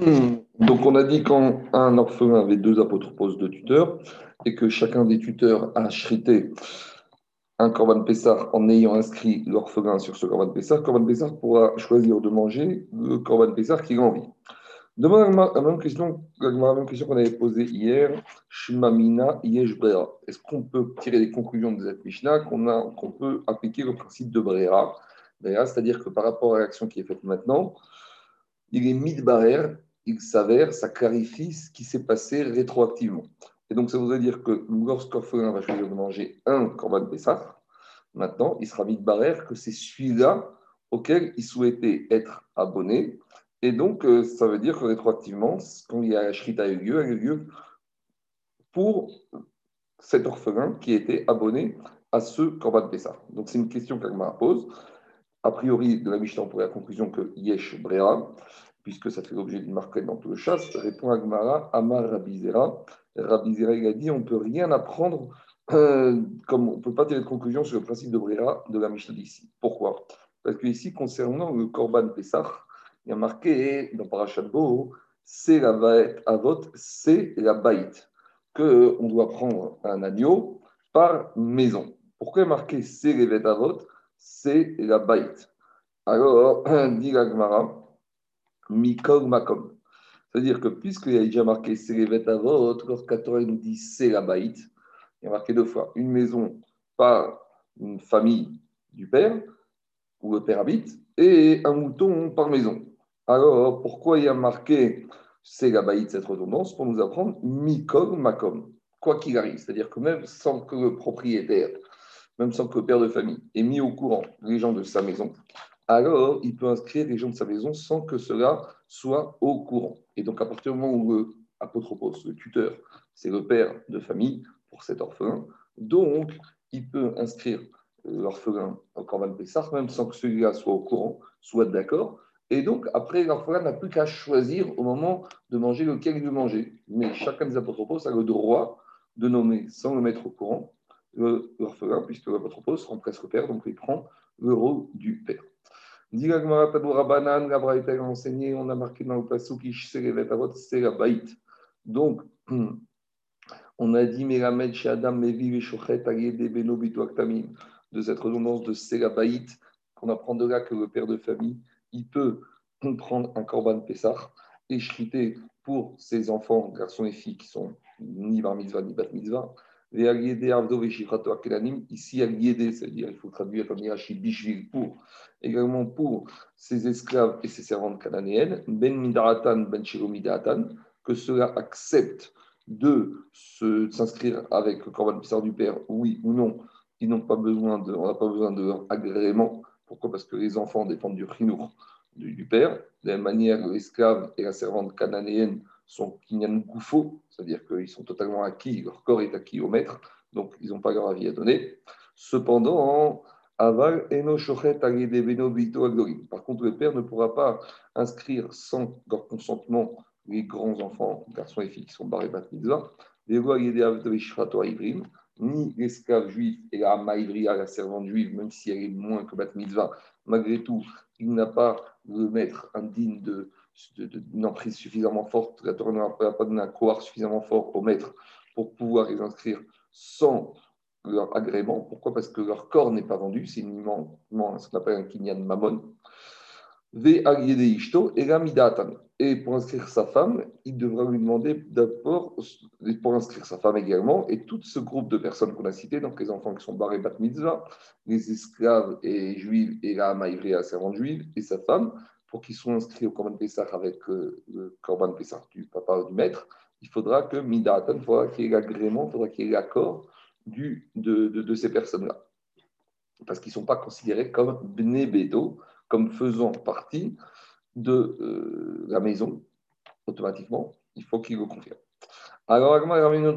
Hmm. Donc, on a dit quand un orphelin avait deux apotropos de tuteurs et que chacun des tuteurs a chrité un Corban Pessar en ayant inscrit l'orphelin sur ce Corban Pessar, Corban Pessar pourra choisir de manger le Corban Pessar qu'il a envie. Demande la même question, la même question qu'on avait posée hier, Shmamina Yesh Est-ce qu'on peut tirer des conclusions de cette Mishnah qu'on qu'on peut appliquer le principe de Brera C'est-à-dire que par rapport à l'action qui est faite maintenant, il est mis de barrière, il s'avère, ça clarifie ce qui s'est passé rétroactivement. Et donc, ça voudrait dire que lorsqu'orphelin va choisir de manger un Corban Pessah, maintenant, il sera mis de barrière que c'est celui-là auquel il souhaitait être abonné. Et donc, euh, ça veut dire que rétroactivement, quand il y a la Shrita a eu lieu, a eu lieu pour cet orphelin qui était abonné à ce Corban Pessah. Donc, c'est une question qu'Agma pose. A priori, de la Mishnah, on pourrait la conclusion que Yesh Brera, puisque ça fait l'objet d'une marque dans tout le chasse, répond Agmara, Amar Rabizera. Rabizera, il a dit on ne peut rien apprendre, euh, comme on ne peut pas tirer de conclusion sur le principe de Brera de la Mishnah d'ici. Pourquoi? Parce que ici, concernant le Korban Pessah, il y a marqué dans Parashat Bo, c'est la baït avot, c'est la baït, qu'on doit prendre un agneau par maison. Pourquoi marqué c'est les avot c'est la baït. Alors, dit l'Agmara, mikol makom. C'est-à-dire que puisqu'il y a déjà marqué c'est les avot, lorsque Torah nous dit c'est la baït, il y a marqué deux fois une maison par une famille du père, où le père habite, et un mouton par maison. Alors, pourquoi il y a marqué c'est la baït cette redondance? Pour nous apprendre mikol makom, quoi qu'il arrive. C'est-à-dire que même sans que le propriétaire même sans que le père de famille ait mis au courant les gens de sa maison, alors il peut inscrire les gens de sa maison sans que cela soit au courant. Et donc, à partir du moment où le apotropos, le tuteur, c'est le père de famille pour cet orphelin, donc il peut inscrire l'orphelin au Corban Pessah, même sans que celui-là soit au courant, soit d'accord. Et donc, après, l'orphelin n'a plus qu'à choisir au moment de manger lequel il veut manger. Mais chacun des apotropos a le droit de nommer, sans le mettre au courant, l'orphelin, puisque l'apotropos remplace le père, donc il prend le rôle du père. La Braïta a enseigné, on a marqué dans le passou qui c'est la baït. Donc, on a dit Melamed chez Adam, Mevi, Veshochet, Agede, Beno, Aktamim, de cette redondance de c'est qu'on apprend de là que le père de famille, il peut prendre un korban Pessah et pour ses enfants, garçons et filles qui sont ni bar mitzvah ni bat mitzvah, Ici, Aliédé, c'est-à-dire il faut traduire comme Yirachi Bishvil pour, également pour ses esclaves et ses servantes cananéennes, Ben Midaratan, Ben Midatan, que cela accepte de s'inscrire avec le Corban du Père, oui ou non. Ils n'ont pas besoin de, on n'a pas besoin de leur agrément. Pourquoi? Parce que les enfants dépendent du Chinour du, du Père. De la même manière, l'esclave et la servante cananéenne sont kinyan goufo, c'est-à-dire qu'ils sont totalement acquis, leur corps est acquis au maître, donc ils n'ont pas leur avis à donner. Cependant, aval Par contre, le père ne pourra pas inscrire sans leur consentement les grands enfants, garçons et filles qui sont barrés bat mitzvah, ni l'esclave juif et la maïvria, la servante juive, même si elle est moins que bat mitzvah, malgré tout, il n'a pas le maître indigne de d'une emprise suffisamment forte, la Torah n'a pas donné un suffisamment fort au maître pour pouvoir les inscrire sans leur agrément. Pourquoi? Parce que leur corps n'est pas vendu, c'est uniquement ce qu'on appelle un kinyan mamon. Et pour inscrire sa femme, il devra lui demander d'abord, pour inscrire sa femme également, et tout ce groupe de personnes qu'on a cité, donc les enfants qui sont barrés bat mitzvah, les esclaves et juifs, et la maïvri, la servante juive, et sa femme, pour qu'ils soient inscrits au Corban Pessah avec euh, le Corban Pessah du papa ou du maître, il faudra que Midatan, il faudra qu'il y ait l'agrément, il faudra qu'il y ait l'accord de, de, de, ces personnes-là. Parce qu'ils ne sont pas considérés comme Bnebedo, comme faisant partie de euh, la maison, automatiquement, il faut qu'ils le confirment. Alors, il a une autre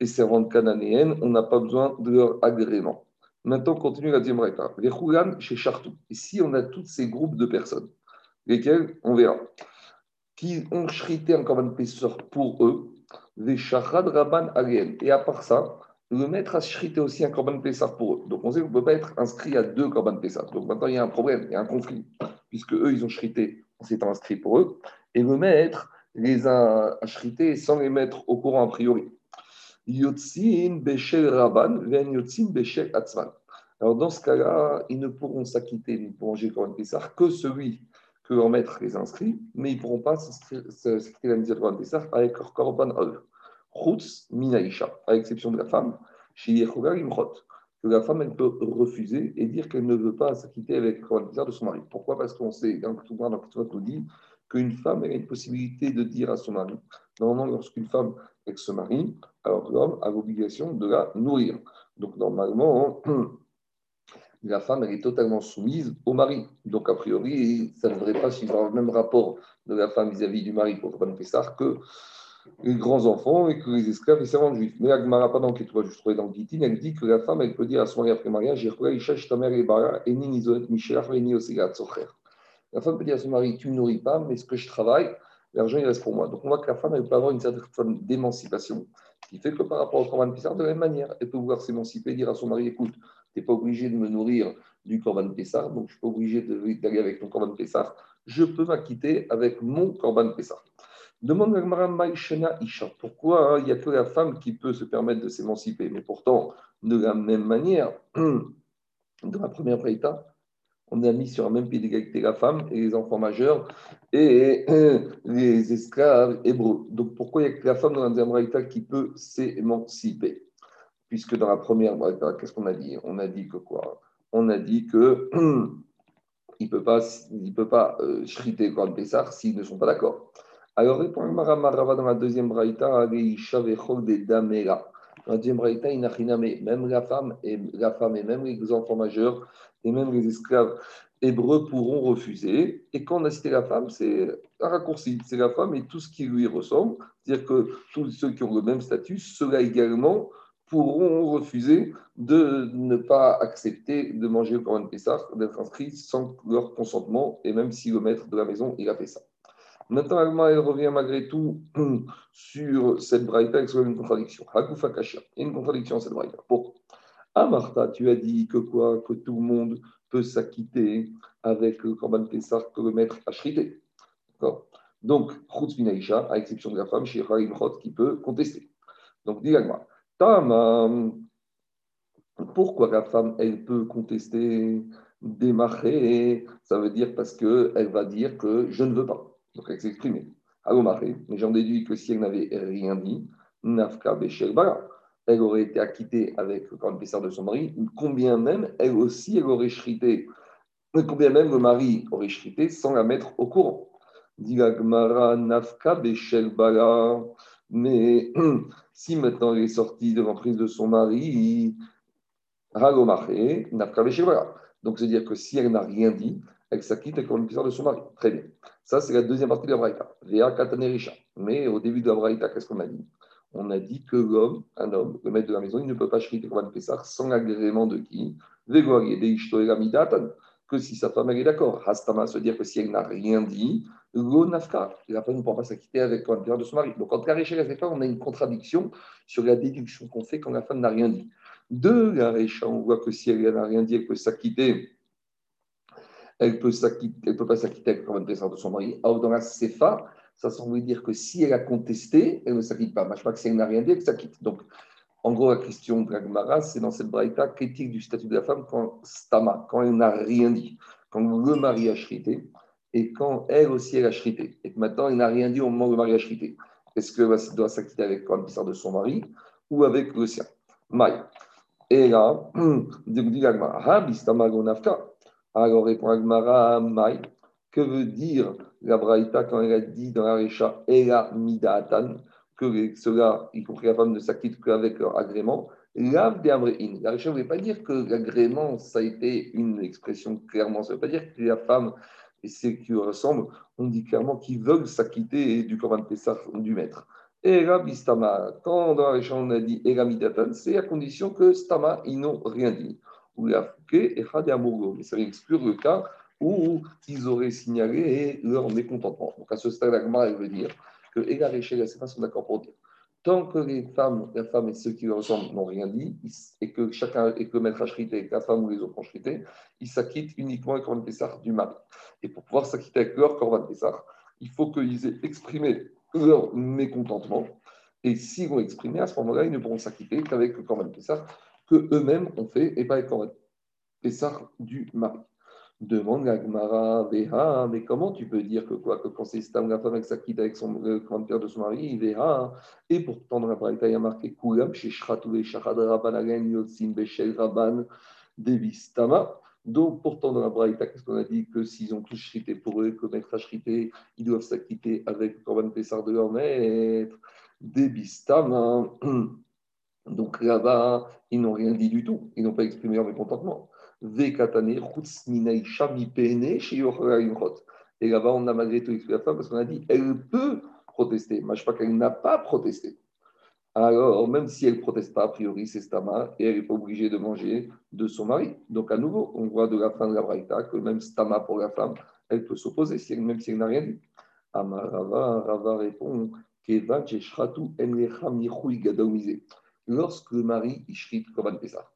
et servantes cananéennes, on n'a pas besoin de leur agrément. Maintenant, on continue la deuxième règle. Les Khoulan chez Chartou. Ici, on a tous ces groupes de personnes, lesquels, on verra, qui ont chrité un korban pessor pour eux, les Shachad Rabban Ariel. Et à part ça, le maître a chrité aussi un korban pessar pour eux. Donc, on sait qu'on ne peut pas être inscrit à deux korban pessar. Donc, maintenant, il y a un problème, il y a un conflit, puisque eux, ils ont chrité en s'étant inscrits pour eux, et le maître les a achrités sans les mettre au courant a priori. Yotzin Beshel Rabban, Ven Yotzin Beshel Atzman. Alors dans ce cas-là, ils ne pourront s'acquitter, pourront gérer Corban Pessar que celui que leur maître les inscrit, mais ils ne pourront pas s'acquitter la mise de Corban Pessar avec leur Corban Ol. Chutz Minaïcha, à l'exception de la femme, chez Yechoga Imrot, que la femme elle peut refuser et dire qu'elle ne veut pas s'acquitter avec le Corban Pessar de son mari. Pourquoi? Parce qu'on sait, dans le Touba, dans le nous dit qu'une femme elle a une possibilité de dire à son mari. Normalement, lorsqu'une femme avec se marie, alors l'homme a l'obligation de la nourrir. Donc normalement, la femme elle est totalement soumise au mari. Donc a priori, ça ne devrait pas suivre le même rapport de la femme vis-à-vis du mari pour Rabban Pessar que les grands enfants et que les esclaves et servants juifs. Mais Agmara, pas dans je trouvais dans le Gitin, elle dit que la femme, elle peut dire à son mari après mariage, la femme peut dire à son mari, tu ne nourris pas, mais ce que je travaille, l'argent, il reste pour moi. Donc on voit que la femme, elle peut avoir une certaine forme d'émancipation, qui fait que par rapport au Corban Pessar, de la même manière, elle peut vouloir s'émanciper et dire à son mari, écoute, tu n'es pas obligé de me nourrir du Corban Pessar, donc je ne suis pas obligé d'aller avec ton Corban Pessar, je peux m'acquitter avec mon Corban Pessar. Demande à Maïshena Isha, pourquoi il n'y a que la femme qui peut se permettre de s'émanciper? Mais pourtant, de la même manière, dans la première préita, on a mis sur un même pied d'égalité la femme et les enfants majeurs et les esclaves hébreux. Donc pourquoi il n'y a que la femme dans la deuxième qui peut s'émanciper? Puisque dans la première qu'est-ce qu'on a dit? On a dit que quoi? On a dit que il ne peut pas, il peut pas euh, shriter le Pessar s'ils ne sont pas d'accord. Alors répond Marava dans la deuxième braïta, des Damera. Dans la deuxième braïta, même la femme et la femme et même les enfants majeurs et même les esclaves hébreux pourront refuser. Et quand on a cité la femme, c'est un raccourci. C'est la femme et tout ce qui lui ressemble. C'est-à-dire que tous ceux qui ont le même statut, ceux-là également pourront refuser de ne pas accepter de manger le Coran Pessah, d'être inscrits sans leur consentement, et même si le maître de la maison, il a fait ça. Maintenant, elle revient malgré tout sur cette braïta avec une contradiction. Hakufa Il y a une contradiction cette braïta. Pourquoi ah, Martha, tu as dit que quoi? Que tout le monde peut s'acquitter avec le Korban Pessah que le maître a chrité. Donc, Chutz Minaïcha, à exception de la femme, chez Imrot, qui peut contester. Donc, dis Tamam, pourquoi la femme, elle peut contester démarrer Ça veut dire parce qu'elle va dire que je ne veux pas. Donc, elle s'exprime. Mais j'en déduis que si elle n'avait rien dit, Nafka elle aurait été acquittée avec le corps de son mari, combien même elle aussi elle aurait chrité, combien même le mari aurait chrité sans la mettre au courant. nafka Mais si maintenant elle est sortie de l'emprise de son mari, nafka Donc c'est-à-dire que si elle n'a rien dit, elle s'acquitte avec le de son mari. Très bien. Ça, c'est la deuxième partie de la Braïta. Mais au début de la qu'est-ce qu'on a dit? On a dit que l'homme, un homme, le maître de la maison, il ne peut pas chriter Korban Pessah sans l'agrément de qui? Que si sa femme est d'accord. Hastama se dire que si elle n'a rien dit, lo nafka, la femme ne pourra pas s'acquitter avec Pessah de son mari. Donc, entre la Récha et la on a une contradiction sur la déduction qu'on fait quand la femme n'a rien dit. De la on voit que si elle n'a rien dit, elle peut s'acquitter. Elle peut, peut pas s'acquitter avec le de son mari. Or, dans la Sefa, ça semble dire que si elle a contesté, elle ne s'acquitte pas. Je crois que si elle n'a rien dit, elle s'acquitte. Donc, en gros, la question de la c'est dans cette braïta critique du statut de la femme quand stama, quand elle n'a rien dit, quand le mari a chrité et quand elle aussi elle a chrité. Et que maintenant, elle n'a rien dit au moment où le mari a chrité. Est-ce qu'elle doit s'acquitter avec le de son mari ou avec le sien? Maï. Et là, dit l'agmara, alors répond Agmara, Maï. Que veut dire la Braïta quand elle a dit dans la Récha Ela Midatan que cela, y compris la femme, ne s'acquitte qu'avec leur agrément? La Récha ne veut pas dire que l'agrément, ça a été une expression clairement. Ça ne veut pas dire que la femme et ceux qui ressemblent, on dit clairement qu'ils veulent s'acquitter du Korban Pessah du maître. Là, Bistama, quand dans la on a dit Eramidatan, c'est à condition que Stama, ils n'ont rien dit. Ou la Fouké et Mais ça exclure le cas où ils auraient signalé leur mécontentement. Donc à ce stade, la veut dire que Ega et Shela sont d'accord pour dire Tant que les femmes, la femme et ceux qui leur ressemblent n'ont rien dit, et que chacun, et que le maître a que la femme ou les autres ont ils s'acquittent uniquement avec Corban Pessar du mari. Et pour pouvoir s'acquitter avec leur Corban Pessar, il faut qu'ils aient exprimé leur mécontentement. Et s'ils vont exprimer, à ce moment-là, ils ne pourront s'acquitter qu'avec le Corban Pessar que eux-mêmes ont fait, et pas avec Corban Pessar du mari. Demande à Gmara, mais comment tu peux dire que quoi que quand c'est Stam, la femme s'acquitte avec son grand-père de son mari, Veha, et pourtant dans la Braïta, il y a marqué Kulam, chez Shratou et Shachad Rabban Aren, Yotzim Beshel Rabban, Devistama. Donc, pourtant, dans la Braïta, qu'est-ce qu'on a dit? Que s'ils ont tous chrité pour eux, que maître a ils doivent s'acquitter avec le Corban Pessar de leur maître, Devistama. Donc là-bas, ils n'ont rien dit du tout, ils n'ont pas exprimé leur mécontentement. Et là-bas, on a malgré tout expliqué la femme parce qu'on a dit elle peut protester. Mais je pas qu'elle n'a pas protesté. Alors, même si elle ne proteste pas, a priori, c'est Stama et elle n'est pas obligée de manger de son mari. Donc, à nouveau, on voit de la fin de la Braïta que même Stama pour la femme, elle peut s'opposer, même si elle n'a rien dit. Amarava, Rava répond Lorsque le mari, il shrit comme un Pessah,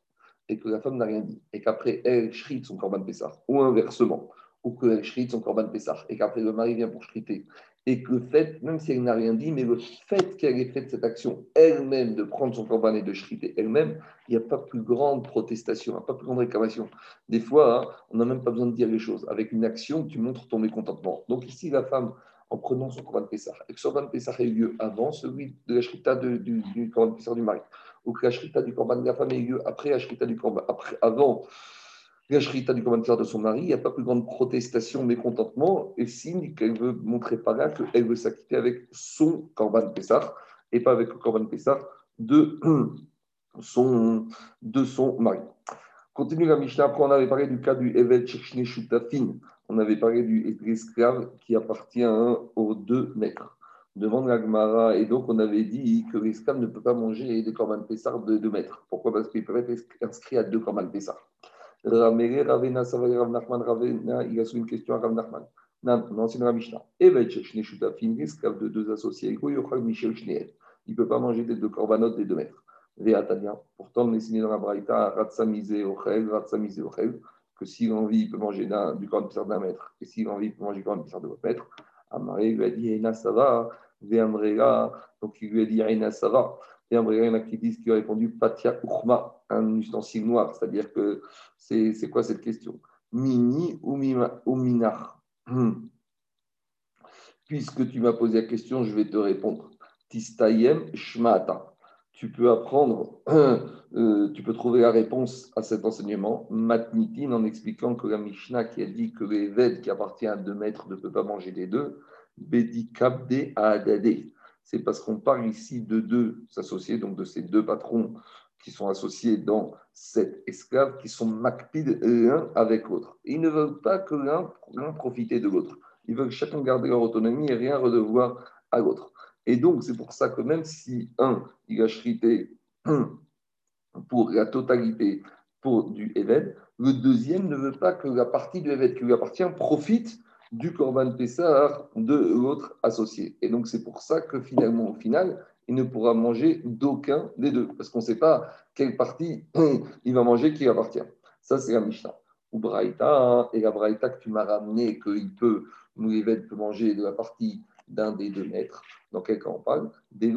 et que la femme n'a rien dit, et qu'après elle shrite son corban Pessah, ou inversement, ou qu'elle shrite son corban Pessah, et qu'après le mari vient pour shriter, et que le fait, même si elle n'a rien dit, mais le fait qu'elle ait fait cette action elle-même, de prendre son corban et de shriter elle-même, il n'y a pas plus grande protestation, pas plus grande réclamation. Des fois, hein, on n'a même pas besoin de dire les choses. Avec une action, tu montres ton mécontentement. Donc ici, la femme, en prenant son corban Pessah, et que son corban Pessah ait lieu avant celui de la shrita du, du corban Pessah du mari, ou que la shrita du corban de la femme ait lieu après la shrita du corban, après, avant la shrita du corban de son mari, il n'y a pas plus grande protestation, mécontentement, et signe qu'elle veut montrer par là qu'elle veut s'acquitter avec son corban Pessah, et pas avec le corban Pessah de son, de son mari. Continue la Mishnah. Après, on avait parlé du cas du Evet Shutafin. On avait parlé du esclave qui appartient aux deux maîtres. Demande Agmara, et donc on avait dit que l'esclave ne peut pas manger des corban Pessar de deux maîtres. Pourquoi? Parce qu'il peut être inscrit à deux corban Pessar. Ramere Ravena Savay Rav Nachman Ravena, il a soulevé une question à Rav Nachman. Non, c'est dans la Mishnah. Evet Shechne Shutafin, l'esclave de deux associés, il ne peut pas manger des deux corbanotes des deux maîtres. Veatania. Pourtant, on est signé dans la Braïta, Ochel, Ochel, que s'il a envie, il peut manger du corban Pessar d'un maître, et s'il a envie, il peut manger du corban Pessar de votre maître. Amaré lui a dit Eina Sava, Veamrela, donc il lui a dit Eina Sava. Veamrela, il y en a qui disent qu'il a répondu Patia Uchma, un ustensile noir, c'est-à-dire que c'est quoi cette question? Mini ou, ou minar hmm. Puisque tu m'as posé la question, je vais te répondre. Tistayem Shmata. Tu peux apprendre, euh, tu peux trouver la réponse à cet enseignement, Matnitin, en expliquant que la Mishnah qui a dit que les qui appartiennent à deux maîtres ne peuvent pas manger des deux, Bedikabde Adade. C'est parce qu'on parle ici de deux associés, donc de ces deux patrons qui sont associés dans cet esclave, qui sont makpid l'un avec l'autre. Ils ne veulent pas que l'un profite de l'autre. Ils veulent chacun garder leur autonomie et rien redevoir à l'autre. Et donc, c'est pour ça que même si un, il a chrité pour la totalité pour du Eved, le deuxième ne veut pas que la partie du Eved qui lui appartient profite du Corban Pessar de l'autre associé. Et donc, c'est pour ça que finalement, au final, il ne pourra manger d'aucun des deux, parce qu'on ne sait pas quelle partie il va manger qui appartient. Ça, c'est la Mishnah. Ou Braïta, et la Braïta que tu m'as ramené, qu'il peut, Moulivet peut manger de la partie d'un des deux maîtres. Dans quel cas on parle Des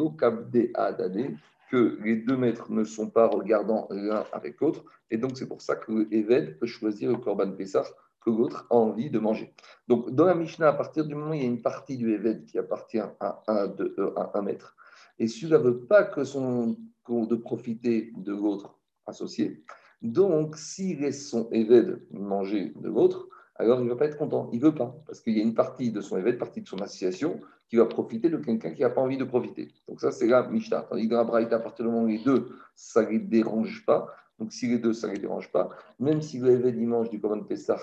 Adade, que les deux maîtres ne sont pas regardant l'un avec l'autre. Et donc, c'est pour ça que l'Eved peut choisir le Corban Pessah que l'autre a envie de manger. Donc, dans la Mishnah, à partir du moment où il y a une partie du Eved qui appartient à un, de, euh, un maître, et celui-là ne veut pas que son, de profiter de l'autre associé, donc s'il laisse son Eved manger de l'autre, alors il ne va pas être content. Il ne veut pas, parce qu'il y a une partie de son Eved, partie de son association, qui va profiter de quelqu'un qui n'a pas envie de profiter. Donc ça, c'est la Mishnah. Tandis que la à partir du moment où les deux, ça ne les dérange pas, donc si les deux, ça ne les dérange pas, même si il mange du Corban Pessah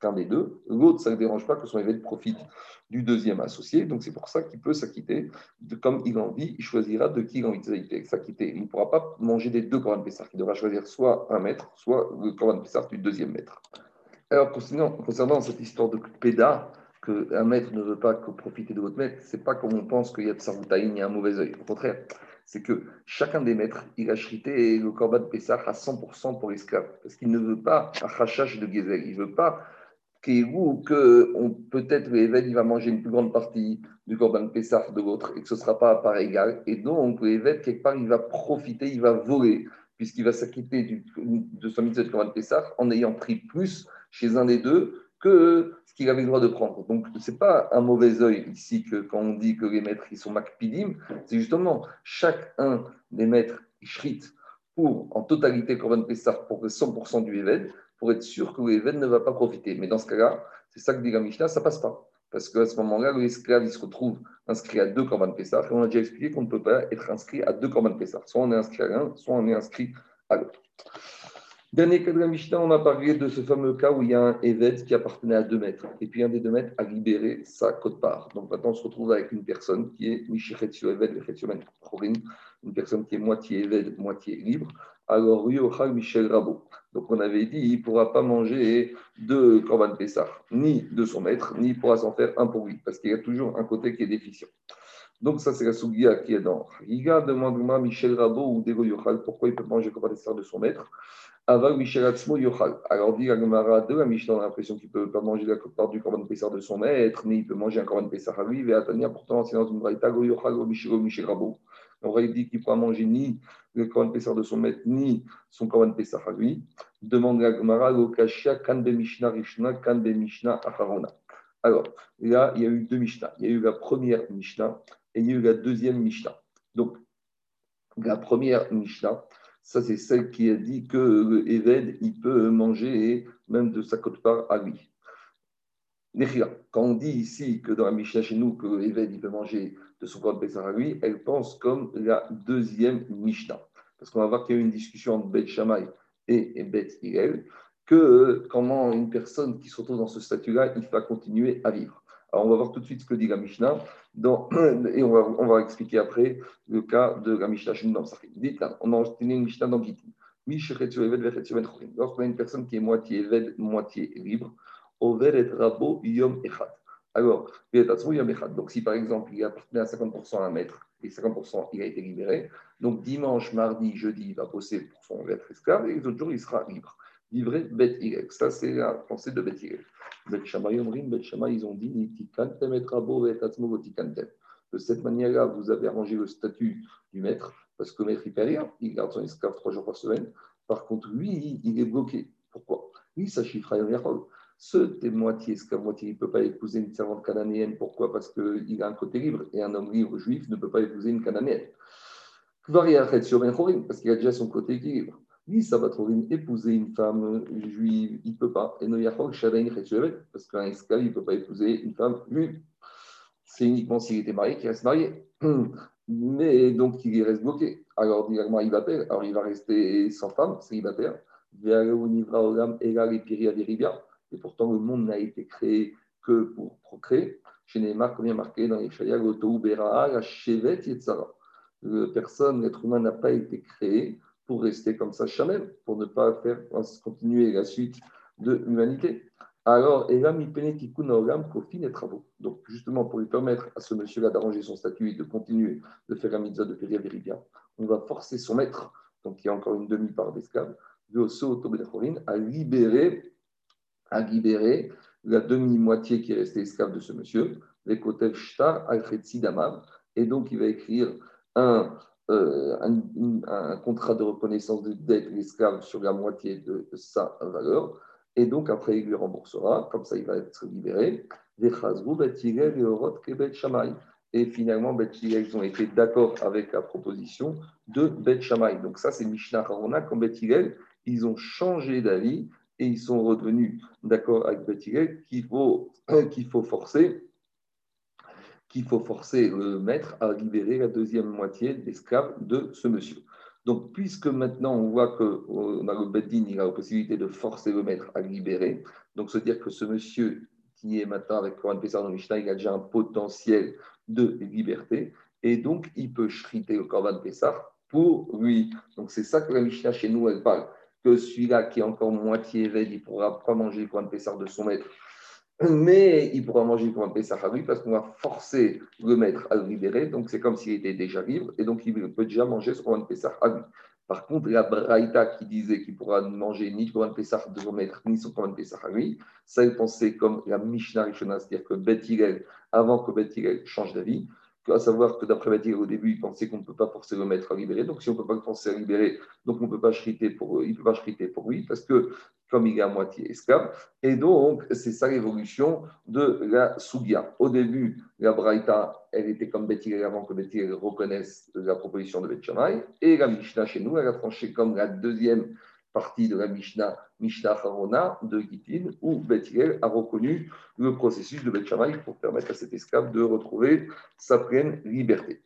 qu'un des deux. L'autre, ça ne dérange pas que son évêque profite du deuxième associé. Donc, c'est pour ça qu'il peut s'acquitter. Comme il en vit, il choisira de qui il a envie de s'acquitter. Il ne pourra pas manger des deux Corban Pessar. Il devra choisir soit un maître, soit le Corban Pessar du deuxième maître. Alors, concernant, cette histoire de Péda, qu'un maître ne veut pas profiter de votre maître, c'est pas comme on pense qu'il y a de Saroutaïn, il y a un mauvais œil. Au contraire, c'est que chacun des maîtres, il a chrité le Corban Pessah à 100% pour l'esclave. Parce qu'il ne veut pas un de Gezel. Il ne veut pas que peut-être l'évêque il va manger une plus grande partie du Corban Pessah de l'autre et que ce ne sera pas à part égale. Et donc, l'évêque, quelque part, il va profiter, il va voler, puisqu'il va s'acquitter de son mitzvah de Corban Pessah en ayant pris plus chez un des deux que ce qu'il avait le droit de prendre. Donc, ce n'est pas un mauvais œil ici que quand on dit que les maîtres ils sont makpidim, c'est justement chacun des maîtres shrit pour en totalité Corban Pessah pour 100% du Eved, pour être sûr que l'Eved ne va pas profiter. Mais dans ce cas-là, c'est ça que dit la Mishnah, ça passe pas. Parce qu'à ce moment-là, l'esclave il se retrouve inscrit à deux Corban Pessah. Et on a déjà expliqué qu'on ne peut pas être inscrit à deux Corban Pessah. Soit on est inscrit à l'un, soit on est inscrit à l'autre. Dernier cas de la Mishnah, on a parlé de ce fameux cas où il y a un évêque qui appartenait à deux maîtres. Et puis un des deux maîtres a libéré sa cote-part. Donc maintenant, on se retrouve avec une personne qui est Mishichetio Eved, une personne qui est moitié Eved, moitié libre. Alors, Yochal Michel Rabot. Donc on avait dit, il ne pourra pas manger de Korban Pessah, ni de son maître, ni il pourra s'en faire un pour lui, parce qu'il y a toujours un côté qui est déficient. Donc, ça, c'est la Sougia qui est dans Riga. Demande-moi Michel Rabot ou Dego Yochal, pourquoi il peut manger Korban Pessah de son maître? Aval Michel Atzmo Yochal. Alors, dit la Gemara de la Mishnah, a l'impression qu'il ne peut pas manger la part du Korban Pessah de son maître, mais il peut manger un Korban Pessah à lui. Et Atania, pourtant, c'est dans une Braïta, Go Yochal, Go Rabot. On aurait dit qu'il ne pourra manger ni le Korban Pessah de son maître, ni son Korban Pessah à lui. Demande la Gemara, Lokashia, Kan be Mishnah Rishna, Kan be Mishnah Acharona. Alors, là, il y a eu deux Mishnah. Il y a eu la première Mishnah et il y a eu la deuxième Mishnah. Donc, la première Mishnah, ça, c'est celle qui a dit que le Eved, il peut manger même de sa côte-part à lui. Quand on dit ici que dans la Mishnah chez nous, que l'Eved, il peut manger de son corps de à lui, elle pense comme la deuxième Mishnah. Parce qu'on va voir qu'il y a eu une discussion entre Bet Shammai et Bet Hillel, que comment une personne qui se retrouve dans ce statut-là, il va continuer à vivre. Alors, on va voir tout de suite ce que dit la Mishnah, et on va, expliquer après le cas de la Mishnah dans on a enseigné une Mishnah dans Gitin. Lorsqu'on a une personne qui est moitié Eved, moitié libre, Over et Rabo Yom Echad. Alors, donc si par exemple il appartenait à 50% à un maître et 50% il a été libéré, donc dimanche, mardi, jeudi, il va bosser pour son être esclave et les autres jours il sera libre. Livré Bet Ça, c'est la pensée de Bet Bet ils ont dit De cette manière-là, vous avez arrangé le statut du maître, parce que le maître, il paie rien, il garde son esclave trois jours par semaine. Par contre, lui, il est bloqué. Pourquoi? Lui, ça chiffre à Ce t'es moitié esclave, moitié, il ne peut pas épouser une servante cananéenne. Pourquoi? Parce qu'il a un côté libre, et un homme libre juif ne peut pas épouser une cananéenne. Parce qu'il a déjà son côté libre. Lui, ça trouver épouser une femme juive, il ne peut pas. Et parce qu'un esclave, il ne peut pas épouser une femme juive. C'est uniquement s'il était marié qu'il reste marié. Mais donc, il reste bloqué. Alors, il va perdre. Alors, il va rester sans femme, célibataire. Et pourtant, le monde n'a été créé que pour procréer. Chez Neymar, comme il y a marqué dans les Shayag, la Chevet Yetzara. Personne, l'être humain n'a pas été créé pour rester comme ça chamel, pour ne pas faire continuer la suite de l'humanité. Alors, et travaux. Donc, justement, pour lui permettre à ce monsieur-là d'arranger son statut et de continuer de faire la mitzvah de Péria Véribia, on va forcer son maître, donc il y a encore une demi-part d'esclaves, à libérer, à libérer la demi-moitié qui est restée esclave de ce monsieur, les Kotev Shtar al et donc il va écrire un euh, un, contrat de reconnaissance de dette l'esclave sur la moitié de sa valeur. Et donc, après, il lui remboursera, comme ça, il va être libéré. Et finalement, ils ont été d'accord avec la proposition de Bet Shammai. Donc, ça, c'est Mishnah Harona, comme Bet ils ont changé d'avis et ils sont revenus d'accord avec Bet qu'il faut, qu'il faut forcer qu'il faut forcer le maître à libérer la deuxième moitié d'esclaves de ce monsieur. Donc, puisque maintenant on voit qu'on a le il a la possibilité de forcer le maître à libérer, donc se dire que ce monsieur qui est maintenant avec Corban Pessar dans Mishnah, il a déjà un potentiel de liberté, et donc il peut shriter le Corban Pessar pour lui. Donc, c'est ça que la Mishnah chez nous, elle parle, que celui-là qui est encore moitié évêque, il ne pourra pas manger le Corban Pessar de son maître mais il pourra manger un Pessah à parce qu'on va forcer le maître à le libérer. Donc, c'est comme s'il était déjà libre et donc il peut déjà manger son Pessah à lui. Par contre, la Braïta qui disait qu'il pourra manger ni le Pessah de son maître ni son Pessah à lui, ça il pensait comme la Mishnah Rishona, c'est-à-dire que Beth avant que Beth change d'avis, à savoir que d'après Beth au début, il pensait qu'on ne peut pas forcer le maître à libérer. Donc, si on ne peut pas le forcer à libérer, donc on peut pas pour, il ne peut pas chriter pour lui parce que comme il est à moitié esclave. Et donc, c'est ça l'évolution de la Sougia. Au début, la Braïta, elle était comme Bethilel avant que Bethilel reconnaisse la proposition de Beth Et la Mishnah chez nous, elle a tranché comme la deuxième partie de la Mishnah, Mishnah Harona de Gitin, où Bethilel a reconnu le processus de Beth pour permettre à cet esclave de retrouver sa pleine liberté.